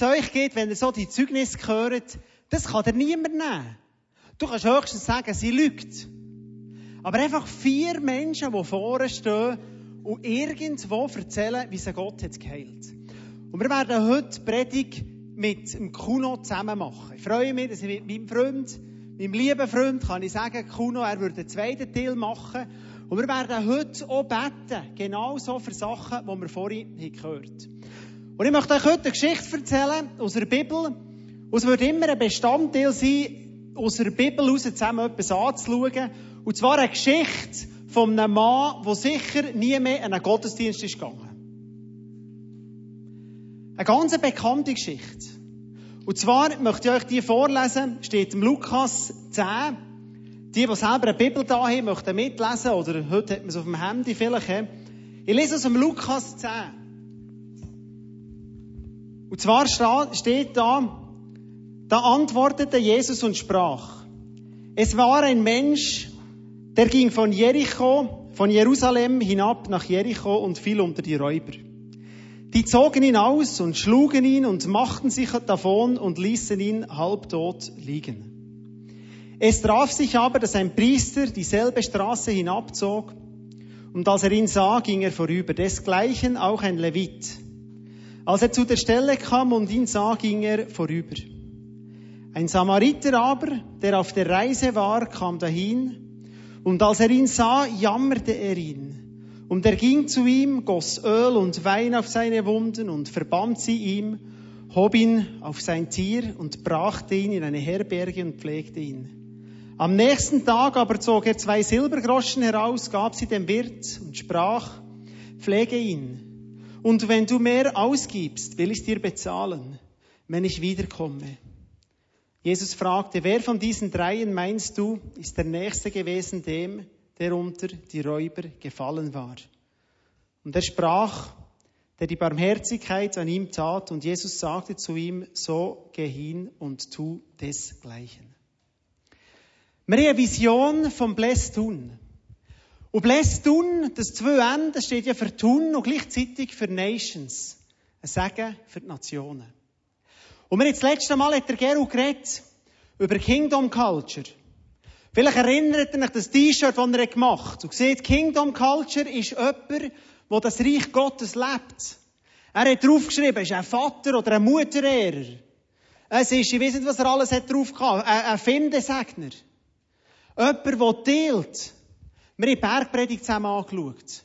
es euch geht, wenn ihr so die Zeugnisse hört. Das kann dir niemand nehmen. Du kannst höchstens sagen, sie lügt. Aber einfach vier Menschen, die vorne stehen und irgendwo erzählen, wie sie Gott hat geheilt. Und wir werden heute die Predigt mit dem Kuno zusammen machen. Ich freue mich, dass ich mit meinem Freund, meinem lieben Freund, kann ich sagen, Kuno, er würde den zweiten Teil machen. Und wir werden heute auch beten, genau so für Sachen, die wir vorhin gehört haben. Und ich möchte euch heute eine Geschichte erzählen aus der Bibel. Und es wird immer ein Bestandteil sein, aus der Bibel heraus zusammen etwas anzuschauen. Und zwar eine Geschichte von einem Mann, der sicher nie mehr in einen Gottesdienst ist gegangen. Eine ganz bekannte Geschichte. Und zwar möchte ich euch die vorlesen, steht im Lukas 10. Die, die selber eine Bibel da haben, möchten mitlesen, oder heute hat man es auf dem Handy vielleicht. Ich lese aus dem Lukas 10. Und zwar steht da, da antwortete Jesus und sprach, es war ein Mensch, der ging von Jericho, von Jerusalem hinab nach Jericho und fiel unter die Räuber. Die zogen ihn aus und schlugen ihn und machten sich davon und ließen ihn halbtot liegen. Es traf sich aber, dass ein Priester dieselbe Straße hinabzog, und als er ihn sah, ging er vorüber, desgleichen auch ein Levit. Als er zu der Stelle kam und ihn sah, ging er vorüber. Ein Samariter aber, der auf der Reise war, kam dahin, und als er ihn sah, jammerte er ihn. Und er ging zu ihm, goss Öl und Wein auf seine Wunden und verband sie ihm, hob ihn auf sein Tier und brachte ihn in eine Herberge und pflegte ihn. Am nächsten Tag aber zog er zwei Silbergroschen heraus, gab sie dem Wirt und sprach, pflege ihn. Und wenn du mehr ausgibst, will ich dir bezahlen, wenn ich wiederkomme. Jesus fragte, wer von diesen dreien meinst du, ist der Nächste gewesen dem, der unter die Räuber gefallen war? Und er sprach, der die Barmherzigkeit an ihm tat, und Jesus sagte zu ihm, so geh hin und tu desgleichen. Wir haben eine Vision vom Bless tun. Und Bless tun, das zwei Ende steht ja für tun und gleichzeitig für Nations. Ein Sagen für die Nationen. Und wir haben das letzte Mal hat der Geru geredet über Kingdom Culture. Vielleicht erinnert ihr euch das T-Shirt, das er gemacht hat. Und seht, Kingdom Culture ist jemand, der das Reich Gottes lebt. Er hat draufgeschrieben, ist ein Vater oder ein Mutterehrer. Es ist, ich weiß nicht, was er alles hat drauf gehabt, ein, ein Findesegner. Jemand, der teilt. Wir haben Bergpredigt zusammen angeschaut.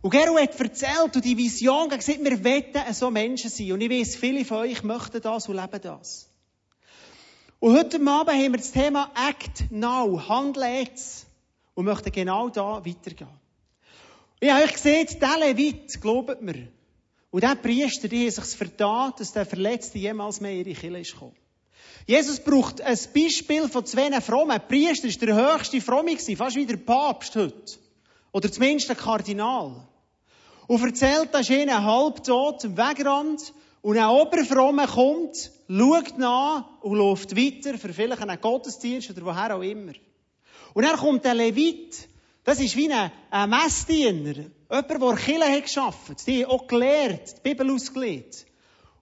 Und Gero hat erzählt und die Vision gesagt, wir wollen so Menschen sein. Und ich weiß, viele von euch möchten das und leben das. Und heute Abend haben wir das Thema Act Now, handle jetzt. Und möchten genau da weitergehen. Ich habe euch gesehen, der Levit, glaubt mir, und der Priester, die haben sich vertan, dass der Verletzte jemals mehr in ihre Kirche ist gekommen. Jesus braucht ein Beispiel von zwei Frommen. Ein Priester war der höchste Fromme, fast wie der Papst heute. Oder zumindest ein Kardinal. Und erzählt, dass ihnen halbtot am Wegrand und ein Oberfromme kommt, schaut nach und läuft weiter für vielleicht einen Gottesdienst oder woher auch immer. Und dann kommt der Levit. Das ist wie ein, ein Messdiener. Jemand, der Kille hat geschafft. Die auch gelehrt, die Bibel ausgelegt.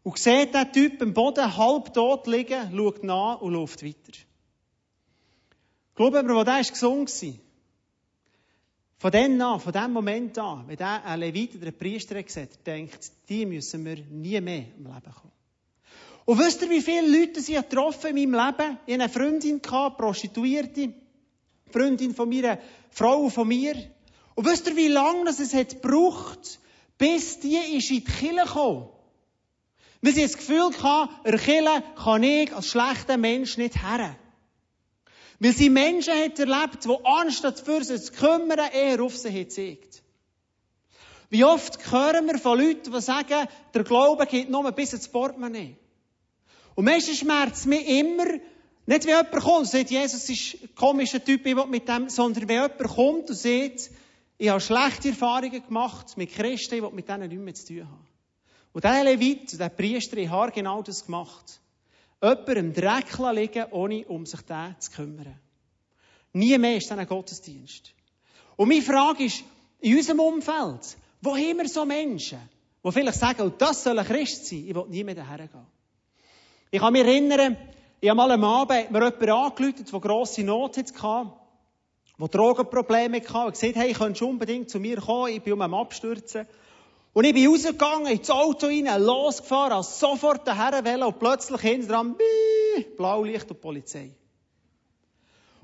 Und sieht den Typ am Boden halbtot liegen, schaut nach und läuft weiter. Glauben wir, wo der war gesund war. Von dem an, von dem Moment an, wenn der ein Levit oder ein Priester gesagt denkt, die müssen wir nie mehr im Leben kommen. Und wisst ihr, wie viele Leute ich getroffen in meinem Leben? Ich hatte eine Freundin, gehabt, Prostituierte, Freundin von mir, Frau von mir. Und wisst ihr, wie lange es hat gebraucht, bis die ist in die Kirche gekommen? Weil sie das Gefühl hatte, in Kirche kann ich als schlechter Mensch nicht her. Weil sie Menschen hat erlebt, die anstatt für sie zu kümmern, eher auf sie gezeigt. Wie oft hören wir von Leuten, die sagen, der Glaube geht nur bis ins Portemonnaie. Und meistens schmerzt mich immer, nicht wie jemand kommt und sagt, Jesus ist ein komischer Typ, ich mit dem, sondern wenn jemand kommt und sagt, ich habe schlechte Erfahrungen gemacht mit Christen, ich will mit denen nichts mehr zu tun haben. Und der Levit, der Priester, hat genau das gemacht jemanden im Dreck liegen, ohne um sich den zu kümmern. Nie mehr ist dann ein Gottesdienst. Und meine Frage ist, in unserem Umfeld, wo haben wir so Menschen, die vielleicht sagen, oh, das soll ein Christ sein, ich will nie mehr daher gehen. Ich kann mich erinnern, ich habe mal am Abend mir jemanden angerufen, der grosse Not hatte, der Drogenprobleme hatte, und gesagt, hey, könntest du unbedingt zu mir kommen, ich bin um am Abstürzen. Und ich bin rausgegangen, ins Auto rein, losgefahren, als sofort daher wollen, und plötzlich hinten dran, Blaulicht und Polizei.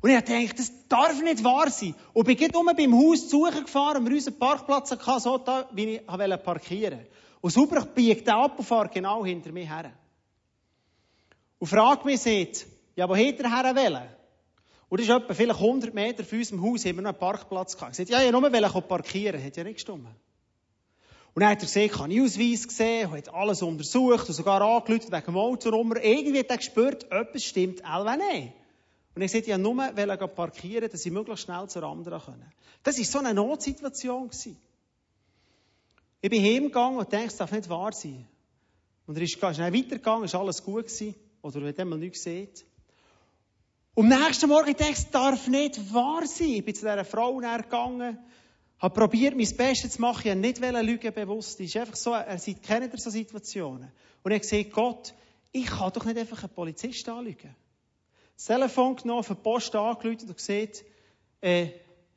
Und ich dachte, das darf nicht wahr sein. Und bin gerade beim Haus zu suchen gefahren wir unseren Parkplatz hatten, so da, wie ich wollte parkieren. Und sauber biegt der ab und fährt genau hinter mir her. Und fragt mich, sagt, ja, wo hätte er her wollen? Und das ist etwa vielleicht 100 Meter von unserem Haus, haben wir noch einen Parkplatz gehabt. Ich sagte, ja, ich wollte nur parkieren. Hat ja nicht gestimmt. Und dann hat er gesehen, ich habe Ausweis gesehen, hat alles untersucht und sogar angerufen wegen Autonummer. Irgendwie hat er gespürt, etwas stimmt, Elva nicht. Und er sagt, ich wollte nur parkieren, dass sie möglichst schnell zur anderen können. Das war so eine Notsituation. Ich bin heimgegangen und dachte, es darf nicht wahr sein. Und er ist schnell weitergegangen, ist alles gut gewesen. Oder wenn man nichts sieht. Und am nächsten Morgen dachte ich, es darf nicht wahr sein. Ich bin zu dieser Frau gegangen, habe probiert, mein Bestes zu machen, ich habe nicht lügen bewusst. Ist einfach so, er kennt so Situationen. Und er gesagt, Gott, ich kann doch nicht einfach einen Polizist anlügen das Telefon genommen, die Post angerufen und gesagt, äh,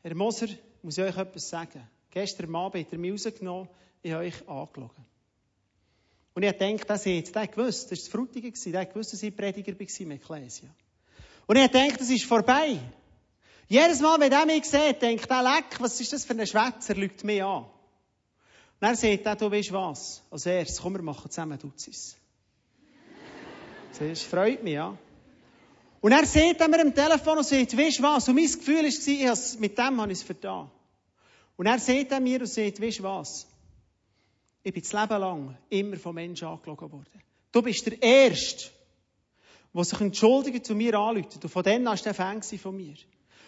Herr Moser, muss ich euch etwas sagen. Gestern Abend hat er mich rausgenommen, ich habe euch angelogen. Und ich dachte, das jetzt, der gewusst, das war das Frutige, der gewusst, dass ich Prediger war im Ecclesia. Und ich dachte, das ist vorbei. Jedes Mal, wenn er mich sieht, denkt er, leck, was ist das für ein Schwätzer, lügt mich an. Und dann sagt er, du weißt was, als erstes, komm, wir machen zusammen Duzis. Das freut mich, ja. Und er sieht mir am Telefon und sagt, weißt was? Und mein Gefühl war, mit dem habe ich es vertan. Und er sieht mir und sagt, weißt was? Ich bin das Leben lang immer von Menschen angelogen worden. Du bist der Erste, der sich entschuldigt zu mir anruft. Und von denen hast du Fan von mir.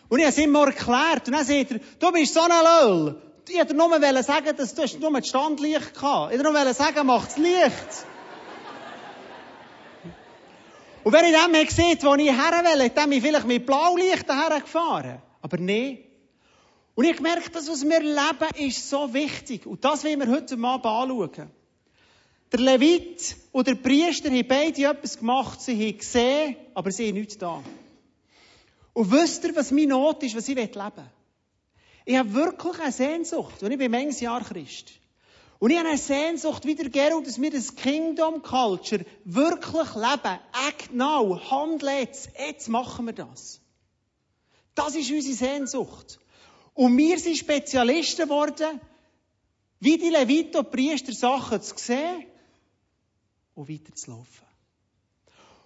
Und ich habe es immer erklärt. Und dann sagt er, du bist so ein Löll. Ich wollte nur sagen, dass du nur mit Standlicht gehabt. Ich wollte nur sagen, macht's Licht. Und wenn ich dem gesehen wo ich her will, hat er mich vielleicht mit Blaulicht hergefahren. Aber nein. Und ich gemerkt, das, was wir leben, ist so wichtig. Und das wollen wir heute Abend anschauen. Der Levit und der Priester haben beide etwas gemacht. Sie haben gesehen, aber sie haben nichts da. Und wisst ihr, was meine Not ist, was ich leben will? Ich habe wirklich eine Sehnsucht. Und ich bin manches Jahr Christ. Und ich habe eine Sehnsucht wieder Gerald, dass wir das Kingdom Culture wirklich leben. Act now, handle jetzt. Jetzt machen wir das. Das ist unsere Sehnsucht. Und wir sind Spezialisten geworden, wie die Levito-Priester Sachen zu sehen und weiterzulaufen.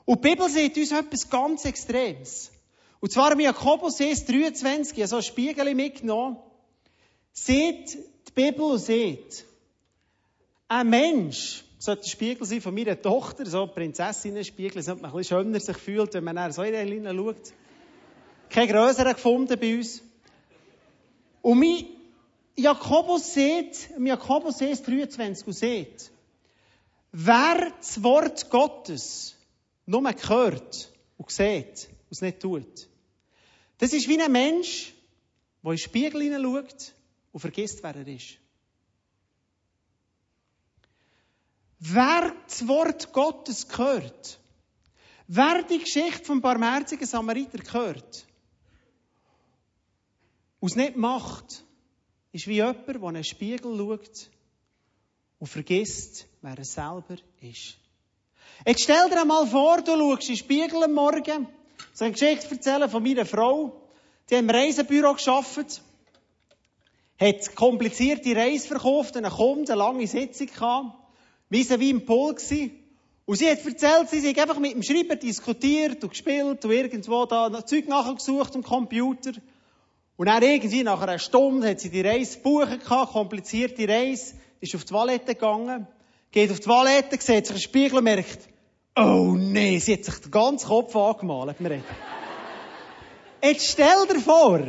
Und die Bibel sieht uns etwas ganz Extremes. Und zwar im Jakobus 1, 23, ich habe so ein Spiegel mitgenommen, sieht die Bibel und sieht, ein Mensch sollte ein Spiegel sein von meiner Tochter, so Prinzessinnen-Spiegel, damit man ein bisschen schöner sich fühlt, wenn man nach so in schaut. Kein größerer gefunden bei uns. Und mein Jakobus sieht, im Jakobus 1, 23 und sieht, wer das Wort Gottes nur hört und sieht und es nicht tut, das ist wie ein Mensch, der in den Spiegel hineinschaut und vergisst, wer er ist. Wer das Wort Gottes gehört, wer die Geschichte vom barmherzigen Samariter gehört und es nicht macht, ist wie jemand, der in einen Spiegel schaut und vergisst, wer er selber ist. Jetzt stell dir einmal vor, du schaust in den Spiegel am Morgen, so eine Geschichte erzählen von meiner Frau, die hat im Reisebüro gearbeitet, hat komplizierte Reise verkauft, einen Kunden, eine lange Sitzung gehabt, wie sie wie im Pool gewesen. Und sie hat erzählt, sie sei einfach mit dem Schreiber diskutiert und gespielt und irgendwo da Zeug nachgesucht am Computer. Und dann irgendwie nach einer Stunde hat sie die Reise buchen gehabt, komplizierte Reise, ist auf die Toilette gegangen, geht auf die Toilette, sieht sich im Spiegel und merkt, oh nee, sie hat sich den ganzen Kopf angemalt. Jetzt stell dir vor,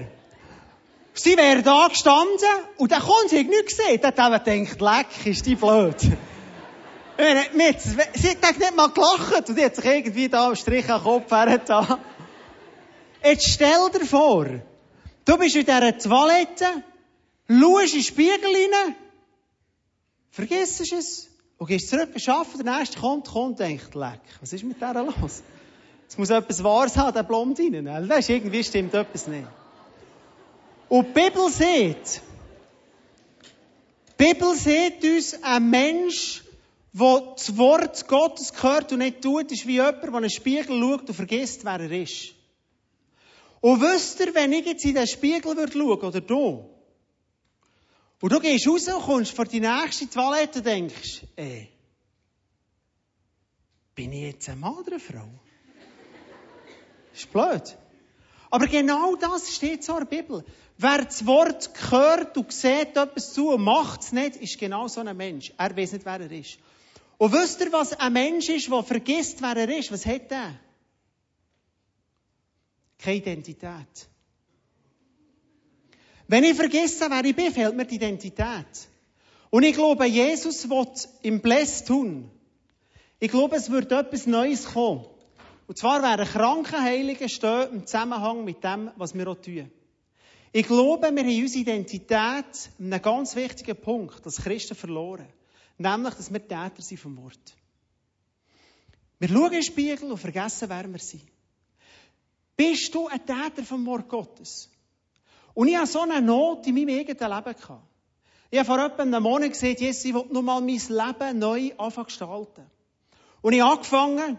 sie wäre da gestanden und dann kommt sie nichts gesehen. Dann hat er gedacht, leck, ist die blöd. Mit, sie hat nicht mal gelacht und die hat sich irgendwie da am Strich am Kopf hergetan. Jetzt stell dir vor, du bist in dieser Toilette, schaust in den Spiegel rein vergisst es und gehst zurück arbeiten, der nächste kommt, kommt, denkt, leck, was ist mit der los? Es muss etwas Wahres haben, der Blond rein. Das ist irgendwie stimmt etwas nicht. Und die Bibel sagt, die Bibel sagt uns, ein Mensch, der das Wort Gottes hört und nicht tut, ist wie jemand, der in einen Spiegel schaut und vergisst, wer er ist. Und wisst ihr, wenn ich jetzt in den Spiegel würde oder du, und du gehst raus und kommst vor die nächste Toilette denkst, ey, bin ich jetzt eine Frau? Das ist blöd. Aber genau das steht so in der Bibel. Wer das Wort hört und sieht etwas zu und macht es nicht, ist genau so ein Mensch. Er weiß nicht, wer er ist. Und wisst ihr, was ein Mensch ist, der vergisst, wer er ist? Was hat er? Keine Identität. Wenn ich vergesse, wer ich bin, fehlt mir die Identität. Und ich glaube, Jesus wird im Bless tun. Ich glaube, es wird etwas Neues kommen. Und zwar werden Krankenheilige stehen im Zusammenhang mit dem, was wir auch tun. Ich glaube, wir haben unsere Identität an einem ganz wichtigen Punkt, das Christen verloren. Nämlich, dass wir Täter sind vom Wort. Wir schauen in den Spiegel und vergessen, wer wir sind. Bist du ein Täter vom Wort Gottes? Und ich hatte so eine Not in meinem eigenen Leben. Ich habe vor etwa einem Monat gesehen, Jesus, ich will nur mal mein Leben neu anfangen gestalten. Und ich habe angefangen, ein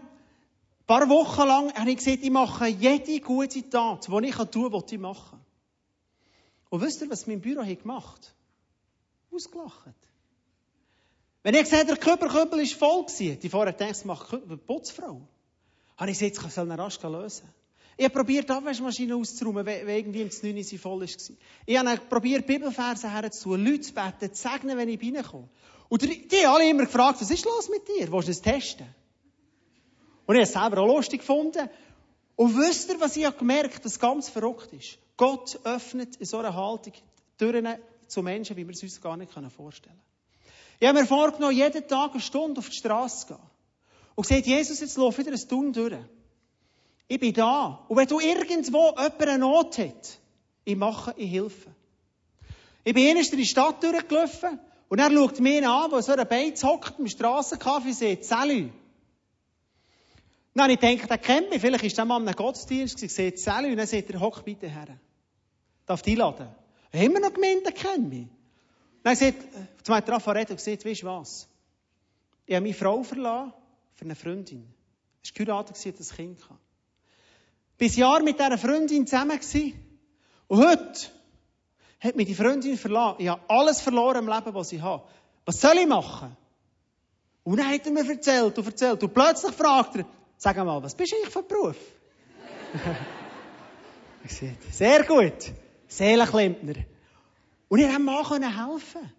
paar Wochen lang, habe ich gesagt, ich mache jede gute Tat, die ich tun kann, die ich machen. Und wisst ihr, was mein Büro hat gemacht? Ausgelacht. Wenn ich gesagt der Körperkübel ist voll die vorher denkt, es macht eine Putzfrau. Habe ich gesagt, ich soll einen rasch lösen. Ich habe probiert, die Abwaschmaschine auszuräumen, wenn irgendwie im 9 sie voll war. Ich habe probiert, Bibelverse herzutun, Leute zu beten, zu segnen, wenn ich reinkomme. Und die, haben alle immer gefragt, was ist los mit dir? Willst du das testen? Und ich habe es selber auch lustig gefunden. Und wisst ihr, was ich habe gemerkt, dass ganz verrückt ist? Gott öffnet in so einer Haltung Türen zu Menschen, wie wir es uns gar nicht vorstellen können. Ich habe mir vorgenommen, jeden Tag eine Stunde auf die Straße zu gehen. Und gesagt, Jesus, jetzt lauf wieder ein Tun durch. Ich bin da. Und wenn du irgendwo jemand eine Not hat, ich mache, ich helfe. Ich bin erst in die Stadt durchgelaufen und er schaut mich an, wo so ein Beiz hockt im Strassenkaffee und sagt, Salü. Dann habe ich gedacht, der kennt mich, vielleicht ist der Mann ein Gottesdienst gewesen, sagt Salü, und dann sagt er, hock bitte her. Darf die einladen? Haben wir noch gemeint, der kennt mich? Dann sagt, zum Beispiel Raffaret und gesagt, weißt du was? Ich habe meine Frau verlassen für eine Freundin. Es war geheiratet, dass das Kind hatte. Bis Jahr mit dieser Freundin zusammen gewesen. Und heute hat mich die Freundin verlassen. Ich habe alles verloren im Leben, was ich habe. Was soll ich machen? Und dann hat er mir erzählt und erzählt. Und plötzlich fragt er, sag mal, was bist du eigentlich für Beruf? ich sehr gut. Seelenklempner. Und ihr haben mir helfen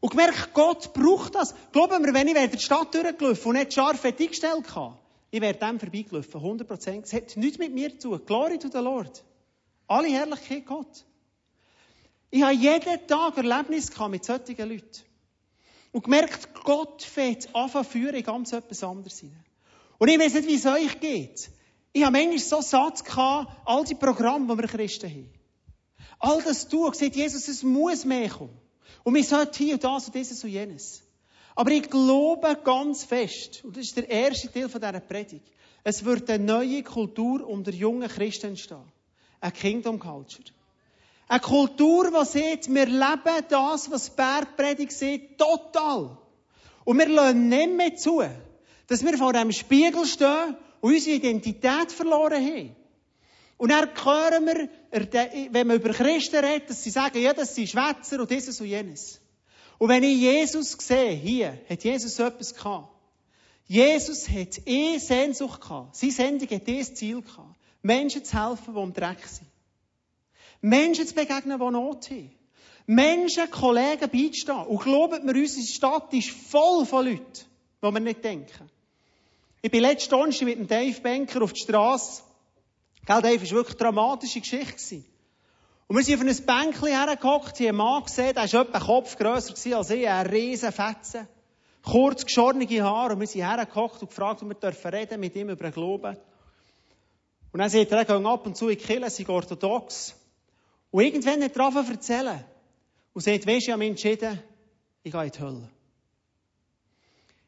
Und gemerkt, Gott braucht das. Glauben wir, wenn ich in die Stadt durchgelaufen und nicht scharf eingestellt habe, ich wäre dem vorbeigelaufen, 100 Prozent. Es hat nichts mit mir zu tun. Glory to the Lord. Alle Herrlichkeit Gott. Ich habe jeden Tag Erlebnis mit solchen Leuten. Und gemerkt, Gott fängt an führen in ganz etwas anderes hinein. Und ich weiß nicht, wie es euch geht. Ich habe manchmal so satt gehabt, all die Programme, die wir Christen haben. All das tun, sieht Jesus, es muss mehr kommen. Und wir sollten hier und das und dieses und jenes. Aber ich glaube ganz fest, und das ist der erste Teil von dieser Predigt, es wird eine neue Kultur unter jungen Christen entstehen. Eine Kingdom Culture. Eine Kultur, die sieht, wir leben das, was Bergpredigt sieht, total. Und wir lassen nicht mehr zu, dass wir vor einem Spiegel stehen und unsere Identität verloren haben. Und dann hören wir, wenn man über Christen redet, dass sie sagen, ja, das sind Schwätzer und dieses und jenes. Und wenn ich Jesus sehe, hier, hat Jesus etwas gehabt. Jesus hat eh Sehnsucht gehabt. Seine Sendung hat eh das Ziel gehabt. Menschen zu helfen, die im Dreck sind. Menschen zu begegnen, die Not haben. Menschen, Kollegen beizustehen. Und glaubt mir, unsere Stadt ist voll von Leuten, die wir nicht denken. Ich bin letzte Stunde mit dem Dave Banker auf der Straße Gell, Dave, war wirklich eine dramatische Geschichte. Und wir sind auf ein Bänkchen hergehockt, haben einen Mann gesehen, der war etwa Kopf grösser als ich, ein riesen Fetzen. Kurz geschorene Haare. Und wir sind hergehockt und gefragt, ob wir dürfen reden mit ihm über den Glauben. Und dann sagt er, er geht ab und zu in die Kirche, sind orthodox. Und irgendwann hat er angefangen erzählen. Und sagt, weisst du, ich habe mich entschieden, ich gehe in die Hölle.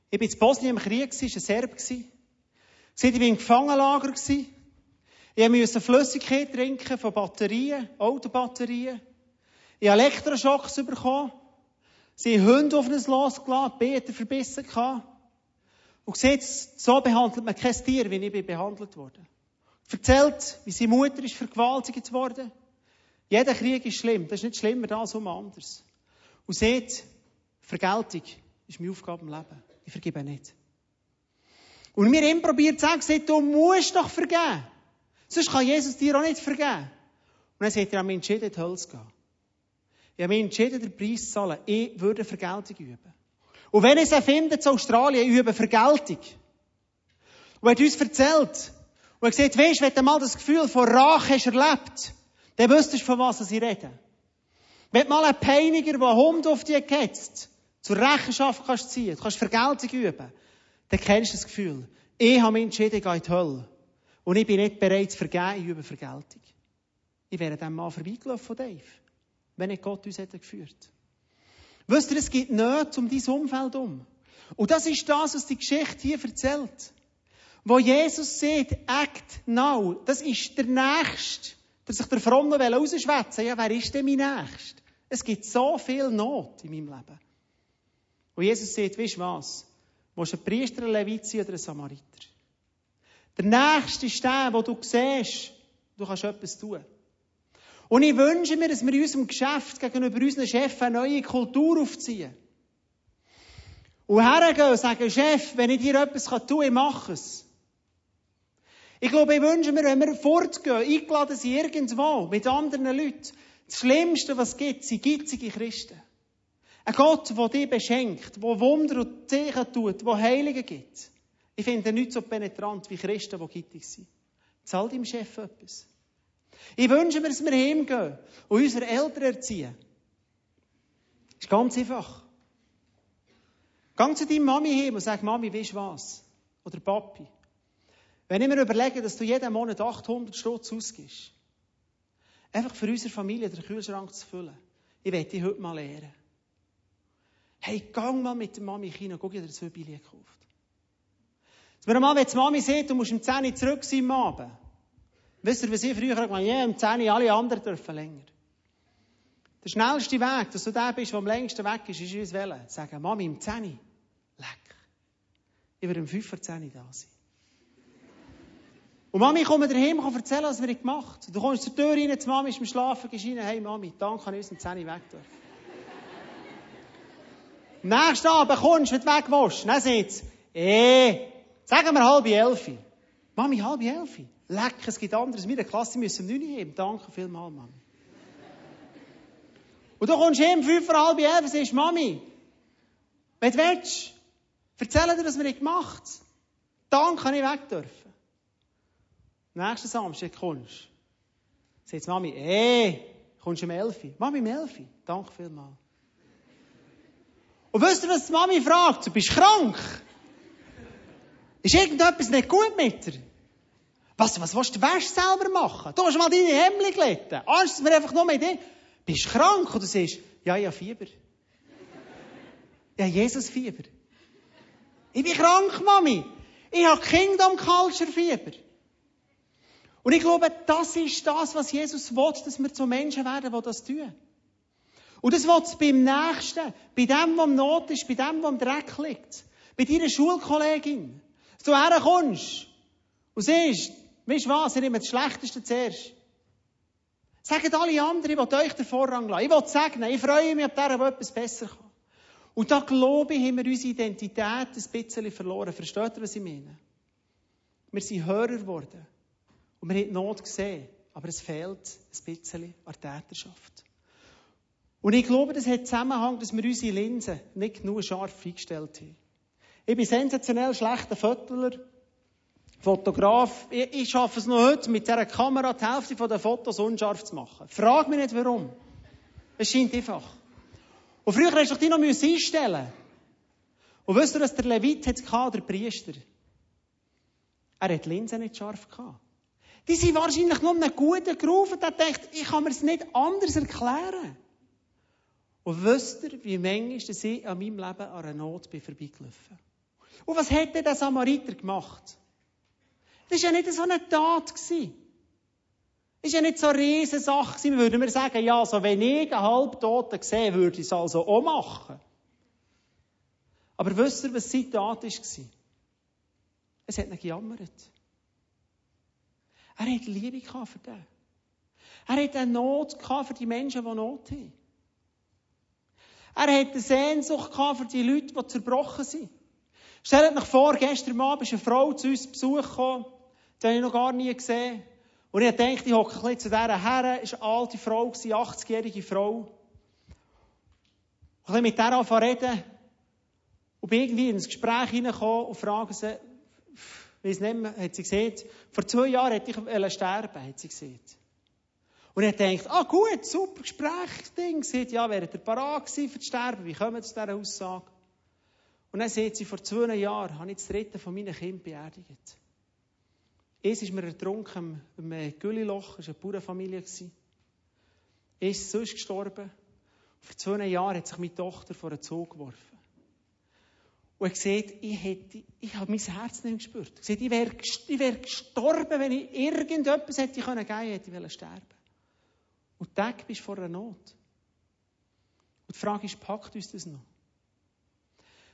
Ich war in Bosnien im Krieg, war ein Serb. Ich war im Gefangenlager. Ich musste Flüssigkeit trinken von Batterien, Autobatterien. Ich habe Elektroschocks bekommen. Sie haben Hunde auf uns losgelassen, Beete verbissen gehabt. Und sieht, so behandelt man kein Tier, wie ich bin behandelt wurde. Erzählt, wie seine Mutter ist vergewaltigt worden. Jeder Krieg ist schlimm. Das ist nicht schlimmer als um anders. Und seht, Vergeltung ist meine Aufgabe im Leben. Ich vergebe nicht. Und mir ihm probiert zu sagen, du musst doch vergeben. Sonst kann Jesus dir auch nicht vergeben. Und dann sagt er, ich habe mich entschieden, in die Hölle zu gehen. Ich habe mich entschieden, den Preis zu zahlen. Ich würde Vergeltung üben. Und wenn ich es findet in Australien, ich übe Vergeltung. Und er hat uns erzählt, und er gesagt, weisst, wenn du mal das Gefühl von Rache hast erlebt, dann wüsstest du, von was ich rede. Wenn du mal einen Peiniger, der einen Hund auf dich gehetzt, zur Rechenschaft kannst ziehen, du kannst Vergeltung üben, dann kennst du das Gefühl. Ich habe mich entschieden, ich gehe in die Hölle. Und ich bin nicht bereit zu vergeben, ich übe Vergeltung. Ich wäre dem Mann vorbeigelaufen von Dave, wenn nicht Gott uns hätte geführt. Wisst ihr, es gibt Nöte um dein Umfeld um. Und das ist das, was die Geschichte hier erzählt. Wo Jesus sagt, act now, das ist der Nächste, der sich der Fromme rausschwätzen Ja, wer ist denn mein Nächster? Es gibt so viel Not in meinem Leben. Und Jesus sagt, weißt du was? Du ein Priester, ein Levit sein oder ein Samariter? Der Nächste ist der, wo du siehst, du kannst etwas tun. Und ich wünsche mir, dass wir in unserem Geschäft gegenüber unseren Chefs eine neue Kultur aufziehen. Und hergehen und sagen, Chef, wenn ich dir etwas tun kann, ich mache es. Ich glaube, ich wünsche mir, wenn wir fortgehen, eingeladen sind irgendwo, mit anderen Leuten, das Schlimmste, was es gibt, sind gitzige Christen. Ein Gott, der dich beschenkt, der Wunder und Zeichen tut, der Heilige gibt. Ich finde nicht so penetrant wie Christen, die gittig sind. Zahlt deinem Chef etwas. Ich wünsche mir, dass wir heimgehen und unsere Eltern erziehen. Ist ganz einfach. Geh zu deiner Mami heim und sag, Mami, weißt du was? Oder Papi. Wenn ich mir überlege, dass du jeden Monat 800 Stutz ausgibst, einfach für unsere Familie den Kühlschrank zu füllen, ich werde dich heute mal lehren. Hey, gang mal mit der Mami in China, guck, ich dir zwei Billionen gekauft. Dass mir einmal, wenn die Mami sieht, du musst um 10 Uhr zurück sein am Abend, Wisst ihr, was ich früher gesagt habe? Ja, um 10 Uhr, alle anderen dürfen länger. Der schnellste Weg, dass du der bist, der am längsten weg ist, ist uns wählen. Sagen, Mami, um 10 Uhr, leck. Ich werde um 5 vor 10 Uhr da sein. Und Mami kommt daheim und erzählen, was wir gemacht haben. Du kommst zur Tür rein, die Mami ist im Schlafen, gehst rein, hey Mami, danke, ich uns um 10 Uhr weg dürfen. Nächsten Abend kommst du, wenn du weg willst, dann sie, eh, sagen wir halb elf. Mami, halb elf? Leck, es gibt anderes. Wir in der Klasse müssen um 9 Uhr heben. Danke vielmals, Mami. Und du kommst heim, fünf vor halb elf, und sagst, Mami, wenn du willst, erzähl dir, was wir gemacht haben. Danke, kann ich weg dürfen. Nächsten Samstag kommst du. Sagt Mami, eh, kommst du um elf? Mami, um elf? Danke vielmals. Und wisst ihr, was die Mami fragt? Du bist krank. Ist irgendetwas nicht gut mit dir? Was, was willst du Wäsche selber machen? Du hast mal deine Hemmli gelitten. Angst, dass wir einfach nur mit dir, bist du krank? Und du sagst, ja, ja, Fieber. Ja, Jesus Fieber. Ich bin krank, Mami. Ich habe Kingdom Culture Fieber. Und ich glaube, das ist das, was Jesus will, dass wir zu Menschen werden, die das tun. Und das will es beim Nächsten, bei dem, der im Not ist, bei dem, der im Dreck liegt, bei deiner Schulkollegin. Du herkommst und siehst, Weißt du was? Ihr nehmt das Schlechteste zuerst. Sagt alle anderen, ich will euch den Vorrang lassen. Ich will sagen, ich freue mich, ob der etwas besser kann. Und da glaube ich, haben wir unsere Identität ein bisschen verloren. Versteht ihr, was ich meine? Wir sind Hörer geworden. Und wir haben die Not gesehen. Aber es fehlt ein bisschen an Täterschaft. Und ich glaube, das hat Zusammenhang, dass wir unsere Linsen nicht genug scharf eingestellt haben. Ich bin sensationell schlechter Fötteler. Fotograf, ich, ich schaffe es noch heute, mit dieser Kamera die Hälfte der Fotos unscharf zu machen. Frag mich nicht warum. Es scheint einfach. Und früher hast du dich noch einstellen Und wisst ihr, dass der Levit hat der Priester? Er hat die Linse nicht scharf gehabt. Die sind wahrscheinlich nur einen guten gerufen, der denkt, ich kann mir es nicht anders erklären. Und wisst ihr, wie manchmal ich an meinem Leben an einer Not bin vorbeigelaufen? Und was hätte der Samariter gemacht? Das war ja nicht so eine Tat. Das war ja nicht so eine riesige Sache. Wir würden mir sagen, ja, also wenn ich einen Halbtoten sehe, würde ich es also auch machen. Aber wisst ihr, was seine Tat war? Es hat ihn gejammert. Er hat Liebe für den. Er hat eine Not für die Menschen, die Not haben. Er hat eine Sehnsucht für die Leute, die zerbrochen sind. Stellt euch vor, gestern Abend ist eine Frau zu uns Besuch die habe ich noch gar nie gesehen. Und ich dachte, ich hocke ein bisschen zu dieser Herren, ist eine alte Frau, eine 80-jährige Frau. Ein bisschen mit der anfangen reden. Und bin irgendwie ins Gespräch hineingekommen und frage sie, wie es nicht hat sie gesagt, vor zwei Jahren hätte ich sterben, hat sie gesagt. Und er denkt, ah gut, super Gesprächsding. Sie sagt, ja, wäre der parat gewesen für das Sterben? Wie kommen Sie zu dieser Aussage? Und dann sagt sie, vor zwei Jahren habe ich das dritte von meinen Kindern beerdigt. Es ist mir ertrunken im Gülliloch, das war eine Bauernfamilie. Es ist sonst gestorben. Vor zwei Jahren hat sich meine Tochter vor einen Zug geworfen. Und er sieht, ich, hätte, ich habe mein Herz nicht gespürt. Er sieht, ich wäre, ich wäre gestorben, wenn ich irgendetwas hätte können geben, hätte ich sterben. Und du bist vor einer Not. Und die Frage ist, packt uns das noch?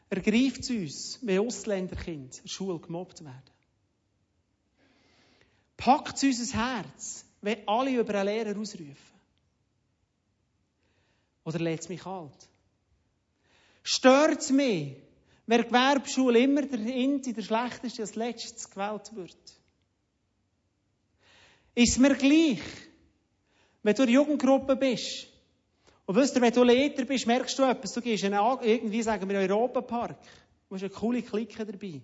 Ergreift es uns, wenn Ausländerkinder in der Schule gemobbt werden? Packt es unser Herz, wenn alle über einen Lehrer ausrufen? Oder lädt es mich kalt? Stört es mich, wenn Gewerbeschule immer der Inti, der Schlechteste, als Letztes gewählt wird? Ist mir gleich, wenn du in der Jugendgruppe bist? Und wisst ihr, wenn du Leiter bist, merkst du etwas. Du gehst in einen, irgendwie, sagen wir, Europapark. Du hast eine coole Clique dabei.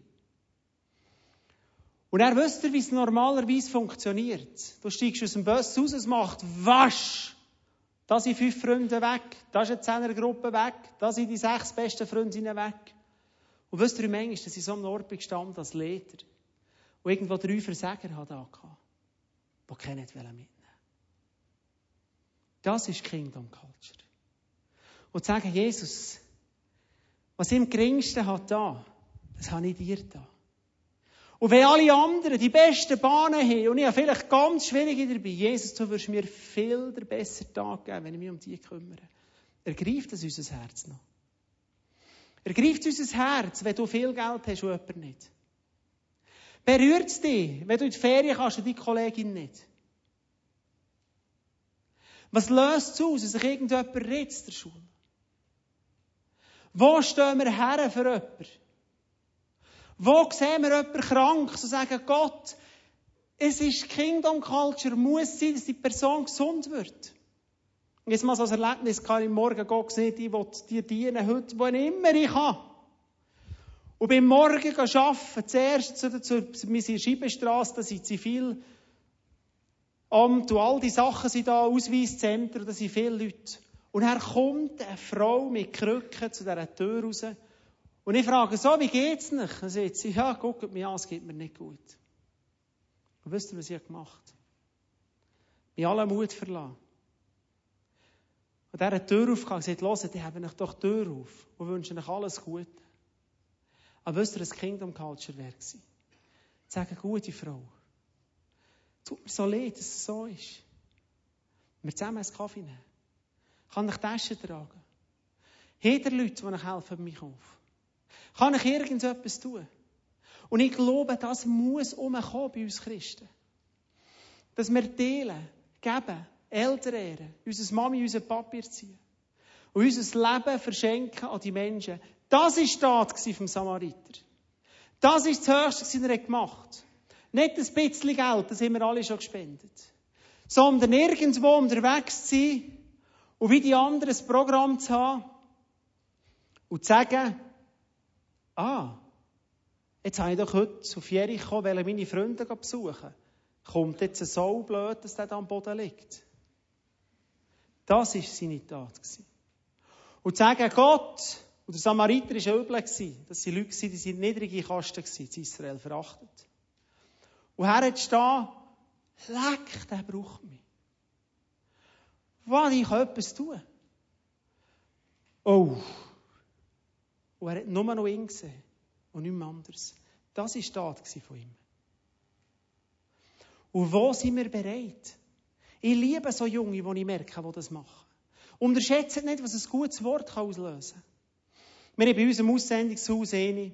Und er wisst ihr, wie es normalerweise funktioniert. Du steigst aus dem Bus raus, es macht wasch. Da sind fünf Freunde weg, da ist eine Zehnergruppe weg, da sind die sechs besten Freundinnen weg. Und wisst ihr, wie manchmal, dass ich so am Ort gestanden als Leiter. Und irgendwo drei Versäger hat da gehabt, die keinen mitnehmen das ist Kingdom Culture. Und zu sagen, Jesus, was ich im geringsten hat da, das habe ich dir da. Und wenn alle anderen die besten Bahnen haben und ich habe vielleicht ganz schwierige dabei, Jesus, du wirst mir viel der besseren Tag geben, wenn ich mich um die kümmere. Ergreift das unser Herz noch. Ergreift unser Herz, wenn du viel Geld hast und jemand nicht. Berührt es dich, wenn du in die Ferien kannst und die Kollegin nicht. Was löst es aus, wenn sich irgendjemand ritzt der Schule? Wo stehen wir her für jemanden? Wo sehen wir jemanden krank, so sagen, Gott, es ist Kingdom Culture, muss sein, dass die Person gesund wird. Jetzt mal so ein Erlebnis kann ich morgen Gott sehen, ich will dir dienen heute, wo immer ich kann. Und beim Morgen arbeiten, zuerst zu, zu, sind in Scheibenstrasse, da sind Zivil, Amt und all die Sachen sind da, Ausweiszentren, da sind viele Leute. Und er kommt eine Frau mit Krücken zu dieser Tür raus. Und ich frage so, wie geht's nicht? Dann sagt sie, ja, guckt mich an, es geht mir nicht gut. Und wisst ihr, was ich gemacht habe? Mich alle Mut verlassen. Und dieser Tür aufgegangen und gesagt, hört, ich habe euch doch die Tür auf und wünsche euch alles Gute. Aber wisst ihr, was Kingdom Culture wäre gewesen? Sagen, gute Frau. Tut mir so leid, dass es so ist. Wir zusammen einen Kaffee nehmen. Kann ich Taschen tragen? Jeder Leute, die euch helfen mich auf. Kann ich irgendetwas tun? Und ich glaube, das muss umkommen bei uns Christen. Dass wir teilen, geben, Eltern ehren, unser Mami, unser Papi erziehen. Und unser Leben verschenken an die Menschen. Das war die Tat vom Samariter. Das ist das Höchste, was er gemacht hat. Nicht ein bisschen Geld, das haben wir alle schon gespendet. Sondern irgendwo unterwegs zu sein und wie die anderen ein Programm zu haben und zu sagen, ah, jetzt habe ich doch heute auf Jericho, meine Freunde besuchen. Kommt jetzt so blöd, dass der da am Boden liegt. Das war seine Tat. Und zu sagen, Gott, und der Samariter war übel, das waren Leute, die sind niedrige Kasten in Israel verachtet. Und er stehen, leck, der braucht mich. Was, ich etwas tun. Oh. Und er hat nur noch ihn gesehen. und nichts anderes. Das war Tat von ihm. Und wo sind wir bereit? Ich liebe so Junge, die ich merke, die das machen. Unterschätzt nicht, was ein gutes Wort auslösen kann. Wir haben bei unserem Aussendungshaus eine.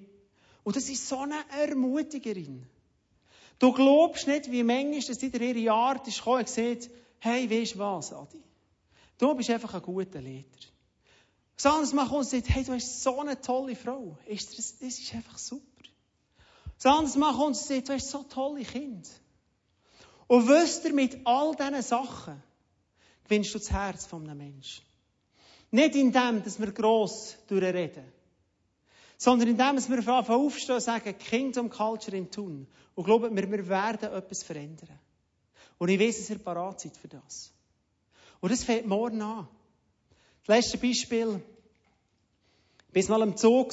Und das ist so eine Ermutigerin. Du glaubst nicht, wie manchmal, dass in ihre Art ist gekommen und gesagt, hey, weißt du was, Adi? Du bist einfach ein guter Lehrer. Was anderes macht und sagt, hey, du bist so eine tolle Frau. Das, das ist einfach super. Was anderes macht und sagt, du hast so tolle Kinder. Und wisst ihr, mit all diesen Sachen gewinnst du das Herz von einem Menschen. Nicht in dem, dass wir gross durchreden, sondern in dem, dass wir aufstehen und sagen, Kingdom Culture in Tun. Und glauben wir, wir werden etwas verändern. Und ich weiß, dass ihr parat seid für das. Und das fängt morgen an. Das letzte Beispiel. Ich war mal im Zoo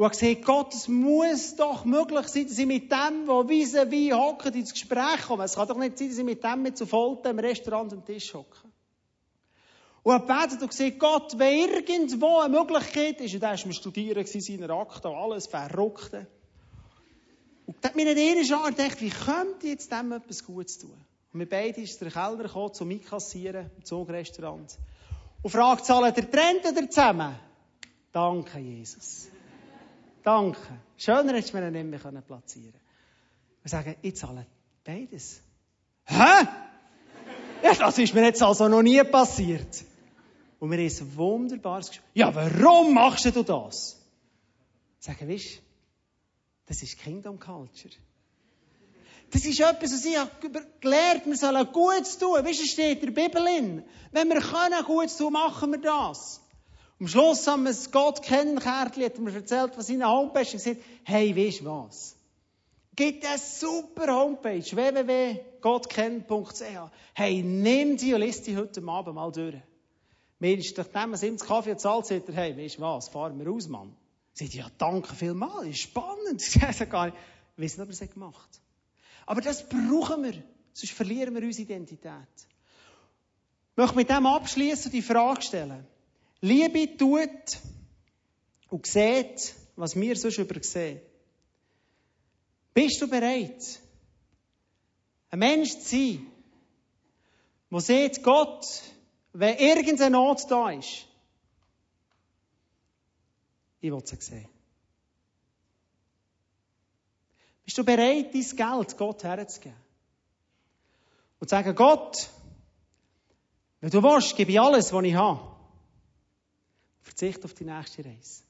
und habe gesehen, Gott, es muss doch möglich sein, dass ich mit dem, der weise wie hocken, ins Gespräch komme. Es kann doch nicht sein, dass ich mit dem mit zu Folter im Restaurant am Tisch hocke. Und habe gebetet und gesagt, Gott, wenn irgendwo eine Möglichkeit ist, und da war mir studieren, seine Akte alles, verrückte. Und da hat mir nicht einmal gedacht, wie könnte ich jetzt dem etwas Gutes tun? Und wir beide ist der Kellner gekommen, zum Einkassieren, im Zugrestaurant. Und fragt, zahlen der Trend oder zusammen? Danke, Jesus. Danke. Schöner hättest du mir nicht mehr platzieren können. Wir sagen, ich zahle beides. Hä? Ja, das ist mir jetzt also noch nie passiert. Und wir haben ein wunderbares Gespräch. Ja, warum machst du das? Sagen, weißt das ist Kingdom Culture. Das ist etwas, was ich habe gelernt wir sollen Gutes tun. Weißt du, es steht in der Bibel in. Wenn wir können Gutes tun, machen wir das. Am Schluss haben wir das Gott kennen Kärtchen, hat mir erzählt, was seine Homepage ist, gesagt, hey, weißt du was? Gibt eine super Homepage, www.gottkennen.ch. Hey, nimm die und liest die heute Abend mal durch. Mir ist, nachdem wir ihm das Kaffee zahlt, sagt er, hey, weißt du was, fahren wir raus, Mann. Sagt, ja, danke vielmals, ist spannend. Ich weiß gar nicht, nicht, ob er es gemacht hat. Aber das brauchen wir, sonst verlieren wir unsere Identität. Ich möchte mit dem abschließen und die Frage stellen. Liebe tut und sieht, was wir sonst übersehen. Bist du bereit, ein Mensch zu sein, der sieht, Gott, wenn irgendeine Not da ist, ich will sie sehen. Bist du bereit, dein Geld Gott herzugeben? Und zu sagen, Gott, wenn du willst, gebe ich alles, was ich habe. Verzicht auf die nächste Reise.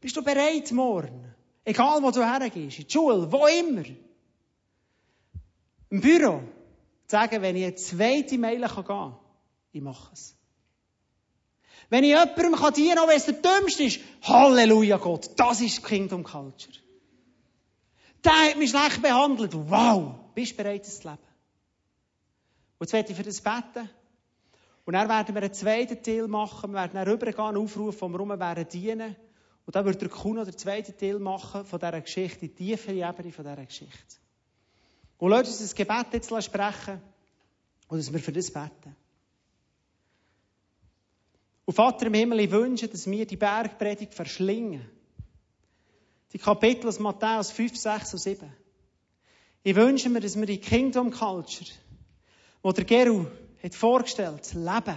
Bist du bereit, morgen, egal wo du hergehst, in die Schule, wo immer, im Büro, zu sagen, wenn ich eine zweite Meile gehen kann, ich mache es. Wenn ich jemandem kann dienen kann, wenn es der Dümmste ist, Halleluja Gott, das ist Kingdom Culture. Der hat mich schlecht behandelt. Wow, bist du bereit, das zu leben? Und jetzt werde ich für das beten. Und dann werden wir einen zweiten Teil machen. Wir werden dann rübergehen, aufrufen, wo wir rum werden dienen. Und dann wird der Kuno den zweiten Teil machen von dieser Geschichte, die tiefere Ebene von dieser Geschichte. Und lasst uns das Gebet jetzt sprechen und dass wir für das beten. Und Vater im Himmel, ich wünsche, dass wir die Bergpredigt verschlingen. Die Kapitel aus Matthäus 5, 6 und 7. Ich wünsche mir, dass wir die Kingdom Culture, wo der Geru hat vorgestellt, leben.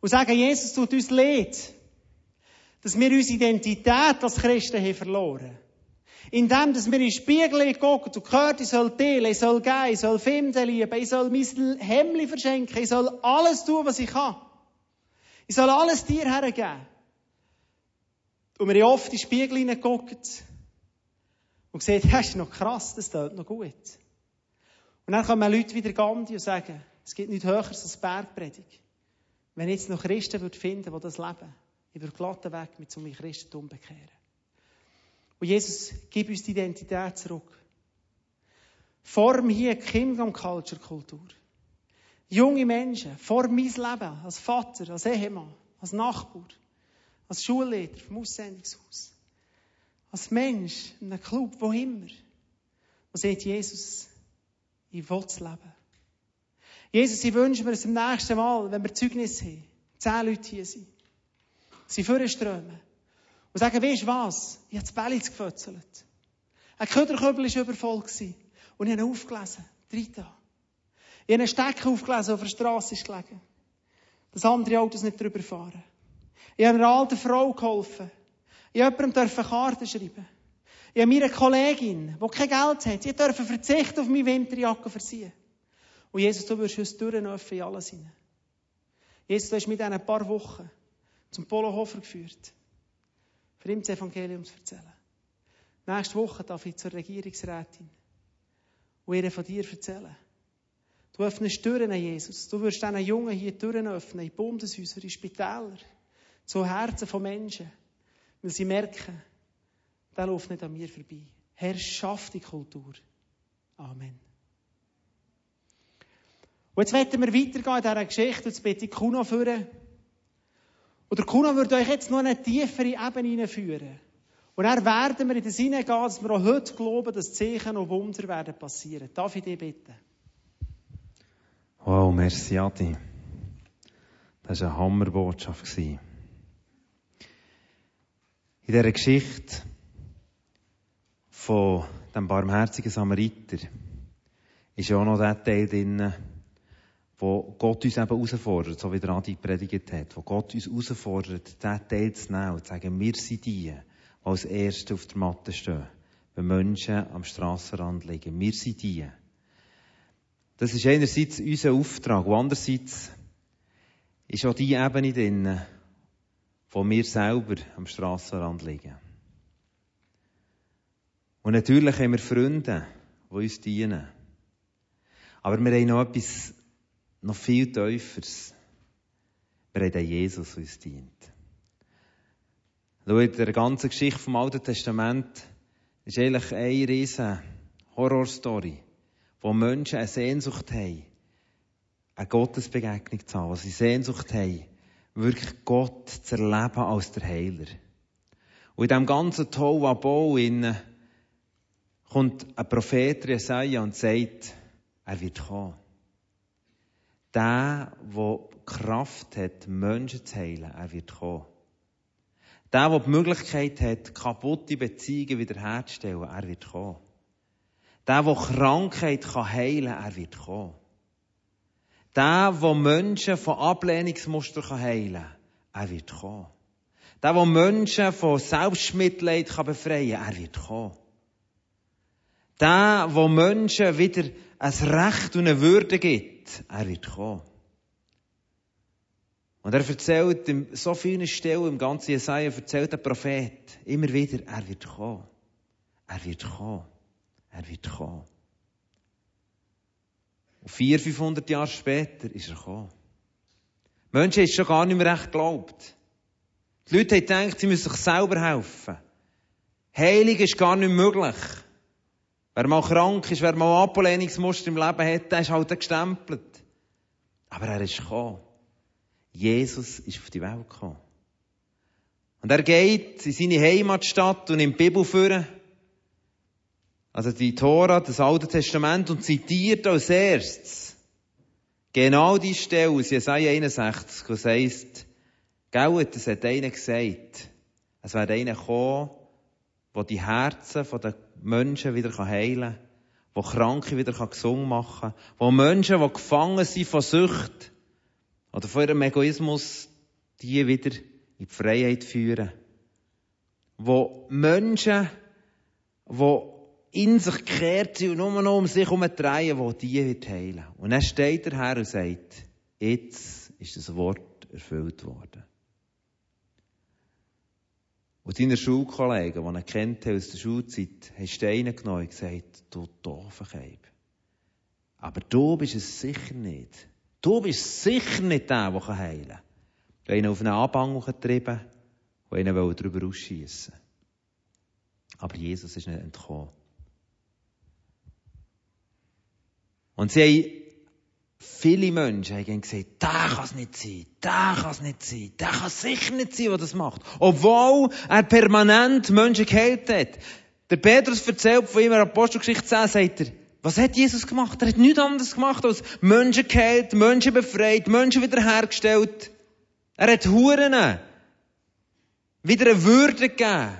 Und sagen, Jesus tut uns leid, dass wir unsere Identität als Christen haben verloren. Indem, dass wir in den Spiegel gucken und gehört, ich soll teilen, ich soll geben, ich soll Finde lieben, ich soll mein Hemd verschenken, ich soll alles tun, was ich kann. Ich soll alles dir hergeben. Und wir oft in den Spiegel hineingucken und sehen, das ist noch krass, das tut noch gut. Und dann kommen Leute wie der Gandhi und sagen, es gibt nichts höheres als Bergpredigt. Wenn ich jetzt noch Christen würde finden, die das leben, ich würde glatten Weg mit einem Christentum bekehren. Und Jesus, gib uns die Identität zurück. Form hier Kingdom Culture Kultur. Junge Menschen, form mein Leben als Vater, als Ehemann, als Nachbar, als Schulleiter vom Aussendungshaus, als Mensch in einem Club, wo immer. Und sagt Jesus, ich will das Leben. Jesus, ich wünsche mir, dass im nächsten Mal, wenn wir Zeugnis haben, zehn Leute hier sind, sie vorströmen Und sagen, weißt du was? Ich habe das Bällitz gefötzelt. Ein Köderköbel war übervoll. Und ich habe ihn aufgelesen. Drei Tage. Ich habe einen Stecker aufgelesen, der auf der Straße ist gelegen. Dass andere Autos nicht drüber fahren. Ich habe einer alten Frau geholfen. Ich jemandem Karten schreiben. Ich habe meiner Kollegin, die kein Geld hat, sie dürfen verzichten auf meine Winterjacke für sie. Und Jesus, du wirst uns durchnöpfen in alles hinein. Jesus, du hast mich in ein paar Wochen zum Polohofer geführt. Für ihm das Evangelium zu erzählen. Nächste Woche darf ich zur Regierungsrätin und ihr von dir erzählen. Du öffnest Türen, Jesus. Du wirst diesen Jungen hier Türen öffnen, in Bundeshäuser, in Spitäler, zu Herzen von Menschen, weil sie merken, der läuft nicht an mir vorbei. Herr, schaff die Kultur. Amen. Und jetzt werden wir weitergehen in dieser Geschichte. Jetzt bitte ich Kuno führen. Und der Kuno würde euch jetzt noch eine tiefere Ebene hineinführen. Und dann werden wir in das hineingehen, dass wir auch heute glauben, dass Zeichen und Wunder werden passieren. Darf ich dich bitten? Wow, merci Adi. Das war eine Hammerbotschaft. In dieser Geschichte von dem barmherzigen Samariter ist ja auch noch der Teil drin, wo Gott uns eben herausfordert, so wie der Adi predigt hat, wo Gott uns herausfordert, diesen Teil zu nehmen und zu sagen, wir sind die, die als Erste auf der Matte stehen, wenn Menschen am Strassenrand liegen. Wir sind die. Das ist einerseits unser Auftrag, und andererseits ist auch die Ebene drin, wo wir selber am Strassenrand liegen. Und natürlich haben wir Freunde, die uns dienen. Aber wir haben noch etwas noch viel Tieferes. Wir haben den Jesus, der uns dient. Schau, in der ganzen Geschichte vom Alten Testament ist eigentlich eine riesen Horrorstory, wo Menschen eine Sehnsucht haben, eine Gottesbegegnung zu haben, wo sie Sehnsucht haben, wirklich Gott zu erleben als der Heiler. Und in diesem ganzen Tohuwabou kommt ein Prophet Jesaja und sagt, er wird kommen. Der, der Kraft hat, Menschen zu heilen, er wird kommen. Der, der die Möglichkeit hat, kaputte Beziehungen wiederherzustellen, er wird kommen. Der, der Krankheit heilen kann, er wird kommen. Der, der Menschen von Ablehnungsmustern heilen kann, er wird kommen. Der, der Menschen von Selbstmitleid befreien kann, er wird kommen. Der, der Menschen wieder ein Recht und eine Würde gibt, er wird kommen. Und er erzählt in so vielen Stellen im ganzen Jesaja, erzählt der Prophet immer wieder, er wird kommen. Er wird kommen. Er wird kommen. Und 400, 500 Jahre später ist er gekommen. Menschen haben schon gar nicht mehr recht geglaubt. Die Leute haben gedacht, sie müssen sich selber helfen. Heilig ist gar nicht möglich. Wer mal krank ist, wer mal Ablehnungsmuster im Leben hat, der ist halt gestempelt. Aber er ist gekommen. Jesus ist auf die Welt gekommen. Und er geht in seine Heimatstadt und nimmt die Bibel vor. Also die Tora, das Alte Testament, und zitiert als erstes genau die Stelle aus Jesaja 61, wo es heisst, Gell, es hat einer gesagt, es wird einer kommen, der die Herzen der Menschen wieder heilen kann, der Kranke wieder gesund machen kann, wo Menschen, die gefangen sind von Sucht, oder von ihrem Egoismus die wieder in die Freiheit führen. Wo Menschen, die in sich gekehrt sind und nur noch um sich herum drehen, die wird heilen. Und dann steht der Herr und sagt, jetzt ist das Wort erfüllt worden. Und seine Schulkollegen, die ihn kennt aus der Schulzeit, haben Steine genommen und gesagt, du Doofenkeib. Aber du bist es sicher nicht. Du bist sicher nicht der, der heilen kann. Du hast ihn auf einen Anbang getrieben und ihn darüber ausschiessen Aber Jesus ist nicht entkommen. Und sie haben, viele Menschen haben gesagt, der kann es nicht sein, der kann es nicht sein, der kann sicher nicht sein, der das macht. Obwohl er permanent Menschen geheilt hat. Der Petrus erzählt von ihm in Apostelgeschichte 10, sagt er, was hat Jesus gemacht? Er hat nichts anderes gemacht als Menschen geheilt, Menschen befreit, Menschen wiederhergestellt. Er hat Huren wieder eine Würde gegeben.